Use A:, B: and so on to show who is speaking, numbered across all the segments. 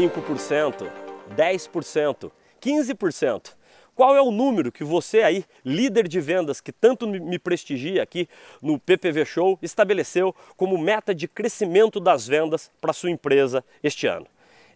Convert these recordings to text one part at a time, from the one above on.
A: 5%, 10%, 15%. Qual é o número que você aí, líder de vendas que tanto me prestigia aqui no PPV Show, estabeleceu como meta de crescimento das vendas para sua empresa este ano?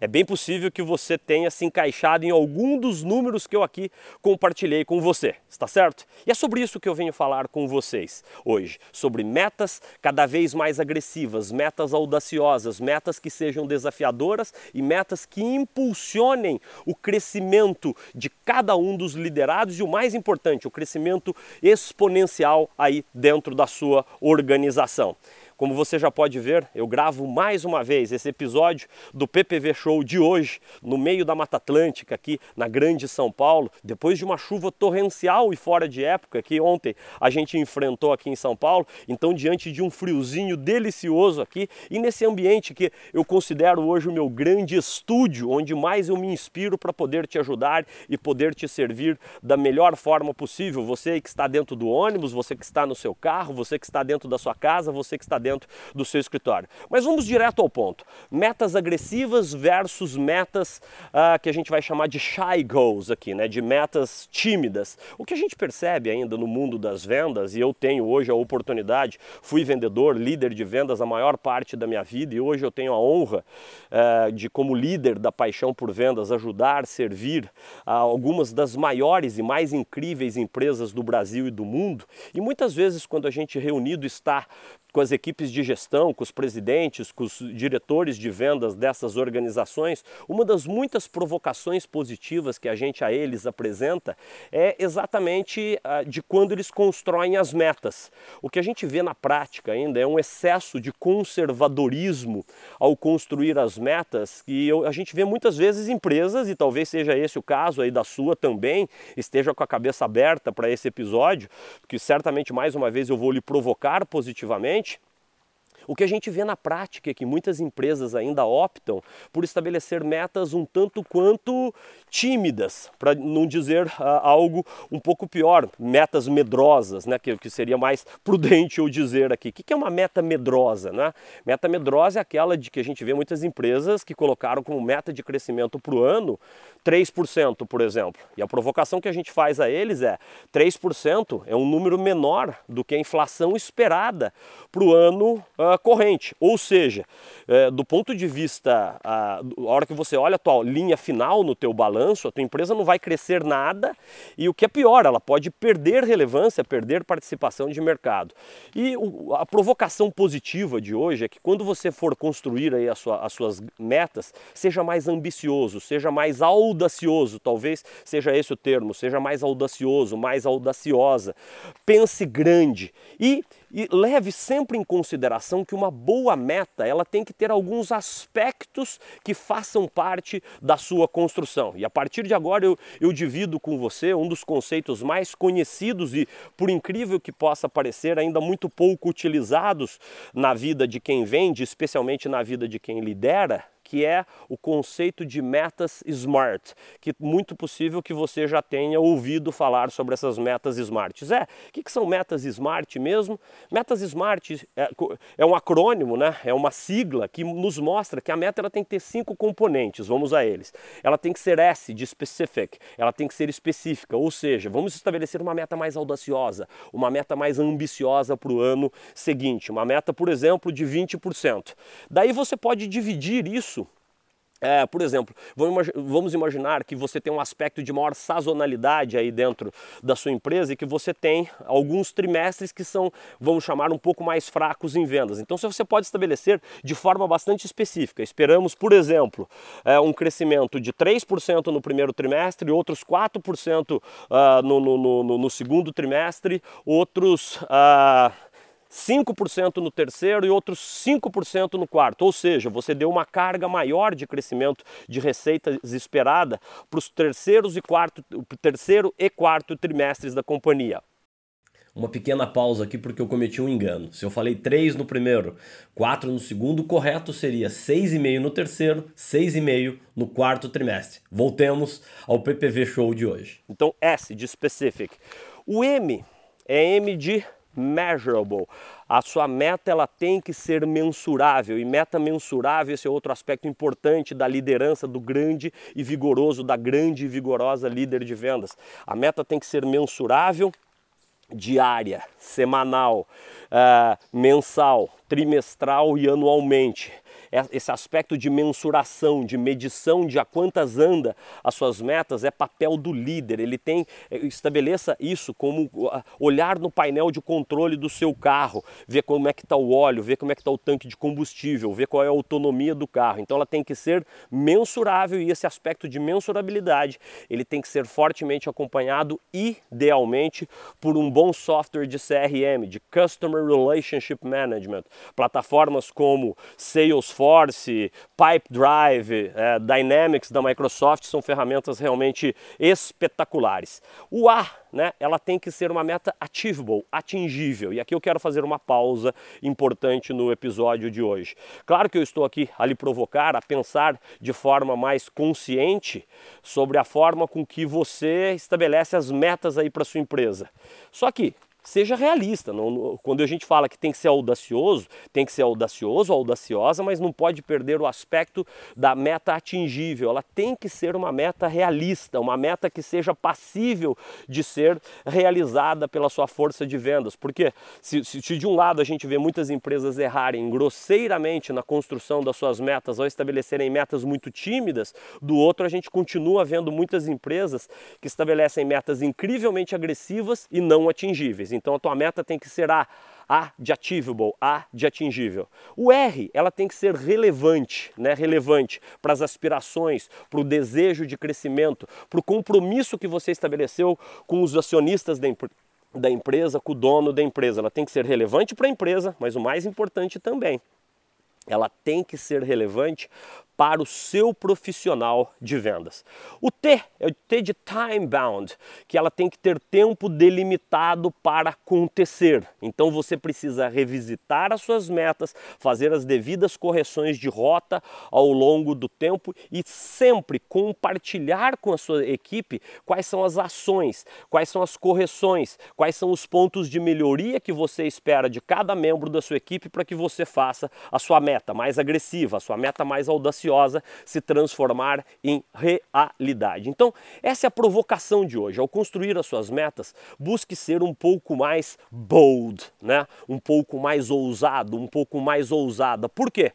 A: É bem possível que você tenha se encaixado em algum dos números que eu aqui compartilhei com você, está certo? E é sobre isso que eu venho falar com vocês hoje, sobre metas cada vez mais agressivas, metas audaciosas, metas que sejam desafiadoras e metas que impulsionem o crescimento de cada um dos liderados e o mais importante, o crescimento exponencial aí dentro da sua organização. Como você já pode ver, eu gravo mais uma vez esse episódio do PPV Show de hoje, no meio da Mata Atlântica, aqui na Grande São Paulo, depois de uma chuva torrencial e fora de época que ontem a gente enfrentou aqui em São Paulo. Então, diante de um friozinho delicioso aqui e nesse ambiente que eu considero hoje o meu grande estúdio, onde mais eu me inspiro para poder te ajudar e poder te servir da melhor forma possível. Você que está dentro do ônibus, você que está no seu carro, você que está dentro da sua casa, você que está dentro do seu escritório. Mas vamos direto ao ponto. Metas agressivas versus metas uh, que a gente vai chamar de shy goals aqui, né? De metas tímidas. O que a gente percebe ainda no mundo das vendas, e eu tenho hoje a oportunidade, fui vendedor, líder de vendas a maior parte da minha vida, e hoje eu tenho a honra uh, de, como líder da paixão por vendas, ajudar, servir a algumas das maiores e mais incríveis empresas do Brasil e do mundo. E muitas vezes, quando a gente reunido está com as equipes de gestão, com os presidentes, com os diretores de vendas dessas organizações, uma das muitas provocações positivas que a gente a eles apresenta é exatamente uh, de quando eles constroem as metas. O que a gente vê na prática ainda é um excesso de conservadorismo ao construir as metas que a gente vê muitas vezes empresas, e talvez seja esse o caso aí da sua também, esteja com a cabeça aberta para esse episódio, porque certamente mais uma vez eu vou lhe provocar positivamente o que a gente vê na prática é que muitas empresas ainda optam por estabelecer metas um tanto quanto tímidas, para não dizer uh, algo um pouco pior, metas medrosas, né, que, que seria mais prudente eu dizer aqui. O que, que é uma meta medrosa? Né? Meta medrosa é aquela de que a gente vê muitas empresas que colocaram como meta de crescimento para o ano 3%, por exemplo. E a provocação que a gente faz a eles é 3% é um número menor do que a inflação esperada para o ano corrente. Ou seja, uh, do ponto de vista, a hora que você olha a tua linha final no teu balanço, a tua empresa não vai crescer nada e o que é pior, ela pode perder relevância, perder participação de mercado. E o, a provocação positiva de hoje é que quando você for construir aí sua, as suas metas, seja mais ambicioso, seja mais audacioso, talvez seja esse o termo, seja mais audacioso, mais audaciosa. Pense grande e, e leve sempre em consideração que uma boa meta ela tem que ter alguns aspectos que façam parte da sua construção. E a partir de agora eu, eu divido com você um dos conceitos mais conhecidos e, por incrível que possa parecer, ainda muito pouco utilizados na vida de quem vende, especialmente na vida de quem lidera, que é o conceito de metas SMART, que muito possível que você já tenha ouvido falar sobre essas metas SMART. É, o que, que são metas SMART mesmo? Metas SMART é, é, um acrônimo, né? é uma sigla que nos mostra que a meta ela tem que ter cinco componentes, vamos a eles. Ela tem que ser S, de specific, ela tem que ser específica, ou seja, vamos estabelecer uma meta mais audaciosa, uma meta mais ambiciosa para o ano seguinte, uma meta, por exemplo, de 20%. Daí você pode dividir isso é, por exemplo, vamos imaginar que você tem um aspecto de maior sazonalidade aí dentro da sua empresa e que você tem alguns trimestres que são, vamos chamar, um pouco mais fracos em vendas. Então, você pode estabelecer de forma bastante específica. Esperamos, por exemplo, é, um crescimento de 3% no primeiro trimestre, outros 4% uh, ah, no, no, no, no, segundo trimestre, outros. Uh, 5% no terceiro e outros 5% no quarto. Ou seja, você deu uma carga maior de crescimento de receitas esperada para os terceiros e quarto, terceiro e quarto trimestres da companhia. Uma pequena pausa aqui porque eu cometi um engano. Se eu falei 3 no primeiro, 4 no segundo, o correto seria 6,5 no terceiro, 6,5 no quarto trimestre. Voltemos ao PPV Show de hoje. Então, S de specific. O M é M de measurable. a sua meta ela tem que ser mensurável e meta mensurável esse é outro aspecto importante da liderança do grande e vigoroso da grande e vigorosa líder de vendas a meta tem que ser mensurável diária semanal uh, mensal trimestral e anualmente esse aspecto de mensuração, de medição de a quantas anda as suas metas é papel do líder. Ele tem é, estabeleça isso como olhar no painel de controle do seu carro, ver como é que está o óleo, ver como é que está o tanque de combustível, ver qual é a autonomia do carro. Então ela tem que ser mensurável e esse aspecto de mensurabilidade ele tem que ser fortemente acompanhado idealmente por um bom software de CRM, de Customer Relationship Management, plataformas como Salesforce Salesforce, Pipedrive, é, Dynamics da Microsoft são ferramentas realmente espetaculares. O A, né, ela tem que ser uma meta achievable, atingível. E aqui eu quero fazer uma pausa importante no episódio de hoje. Claro que eu estou aqui a lhe provocar a pensar de forma mais consciente sobre a forma com que você estabelece as metas aí para sua empresa. Só que seja realista. Não, quando a gente fala que tem que ser audacioso, tem que ser audacioso, audaciosa, mas não pode perder o aspecto da meta atingível. Ela tem que ser uma meta realista, uma meta que seja passível de ser realizada pela sua força de vendas. Porque se, se, se de um lado a gente vê muitas empresas errarem grosseiramente na construção das suas metas ou estabelecerem metas muito tímidas, do outro a gente continua vendo muitas empresas que estabelecem metas incrivelmente agressivas e não atingíveis. Então a tua meta tem que ser a a de achievable, A de atingível. O R, ela tem que ser relevante, né? relevante para as aspirações, para o desejo de crescimento, para o compromisso que você estabeleceu com os acionistas da, da empresa, com o dono da empresa. Ela tem que ser relevante para a empresa, mas o mais importante também, ela tem que ser relevante para o seu profissional de vendas. O T é o T de time bound, que ela tem que ter tempo delimitado para acontecer. Então você precisa revisitar as suas metas, fazer as devidas correções de rota ao longo do tempo e sempre compartilhar com a sua equipe quais são as ações, quais são as correções, quais são os pontos de melhoria que você espera de cada membro da sua equipe para que você faça a sua meta mais agressiva, a sua meta mais audaciosa se transformar em realidade. Então, essa é a provocação de hoje. Ao construir as suas metas, busque ser um pouco mais bold, né? Um pouco mais ousado, um pouco mais ousada. Por quê?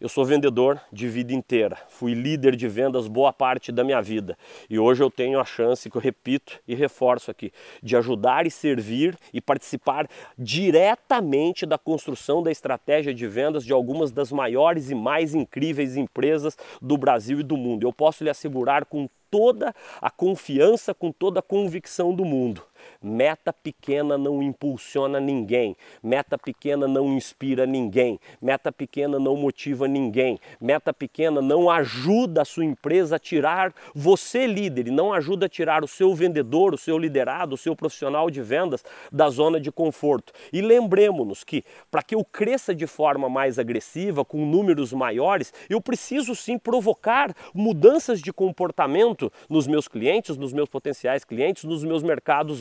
A: Eu sou vendedor de vida inteira, fui líder de vendas boa parte da minha vida. E hoje eu tenho a chance, que eu repito e reforço aqui, de ajudar e servir e participar diretamente da construção da estratégia de vendas de algumas das maiores e mais incríveis empresas do Brasil e do mundo. Eu posso lhe assegurar com toda a confiança, com toda a convicção do mundo Meta pequena não impulsiona ninguém, meta pequena não inspira ninguém, meta pequena não motiva ninguém, meta pequena não ajuda a sua empresa a tirar você líder e não ajuda a tirar o seu vendedor, o seu liderado, o seu profissional de vendas da zona de conforto. E lembremos-nos que para que eu cresça de forma mais agressiva, com números maiores, eu preciso sim provocar mudanças de comportamento nos meus clientes, nos meus potenciais clientes, nos meus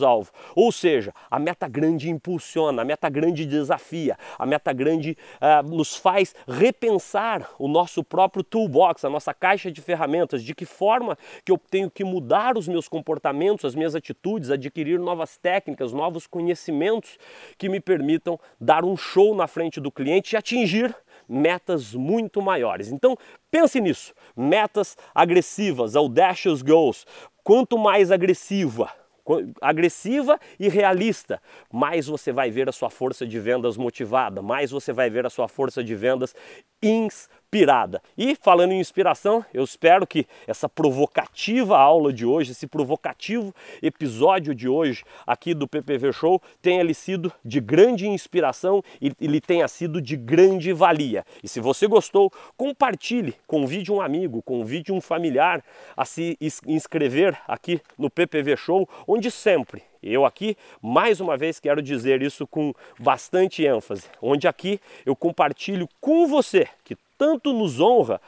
A: mercados-alvo. Ou seja, a meta grande impulsiona, a meta grande desafia, a meta grande uh, nos faz repensar o nosso próprio toolbox, a nossa caixa de ferramentas, de que forma que eu tenho que mudar os meus comportamentos, as minhas atitudes, adquirir novas técnicas, novos conhecimentos que me permitam dar um show na frente do cliente e atingir metas muito maiores. Então, pense nisso. Metas agressivas, audacious goals. Quanto mais agressiva, agressiva e realista, mais você vai ver a sua força de vendas motivada, mais você vai ver a sua força de vendas inspirada. E falando em inspiração, eu espero que essa provocativa aula de hoje, esse provocativo episódio de hoje aqui do PPV Show tenha lhe sido de grande inspiração e lhe tenha sido de grande valia. E se você gostou, compartilhe, convide um amigo, convide um familiar a se inscrever aqui no PPV Show, onde sempre eu aqui, mais uma vez, quero dizer isso com bastante ênfase, onde aqui eu compartilho com você, que tanto nos honra,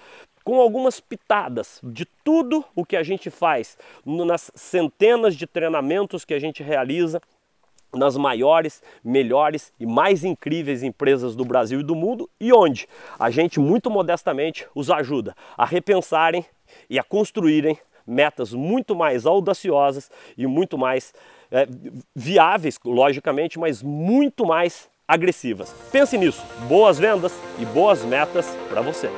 A: com algumas pitadas de tudo o que a gente faz nas centenas de treinamentos que a gente realiza nas maiores, melhores e mais incríveis empresas do Brasil e do mundo e onde a gente muito modestamente os ajuda a repensarem e a construírem metas muito mais audaciosas e muito mais é, viáveis, logicamente, mas muito mais agressivas. Pense nisso. Boas vendas e boas metas para você.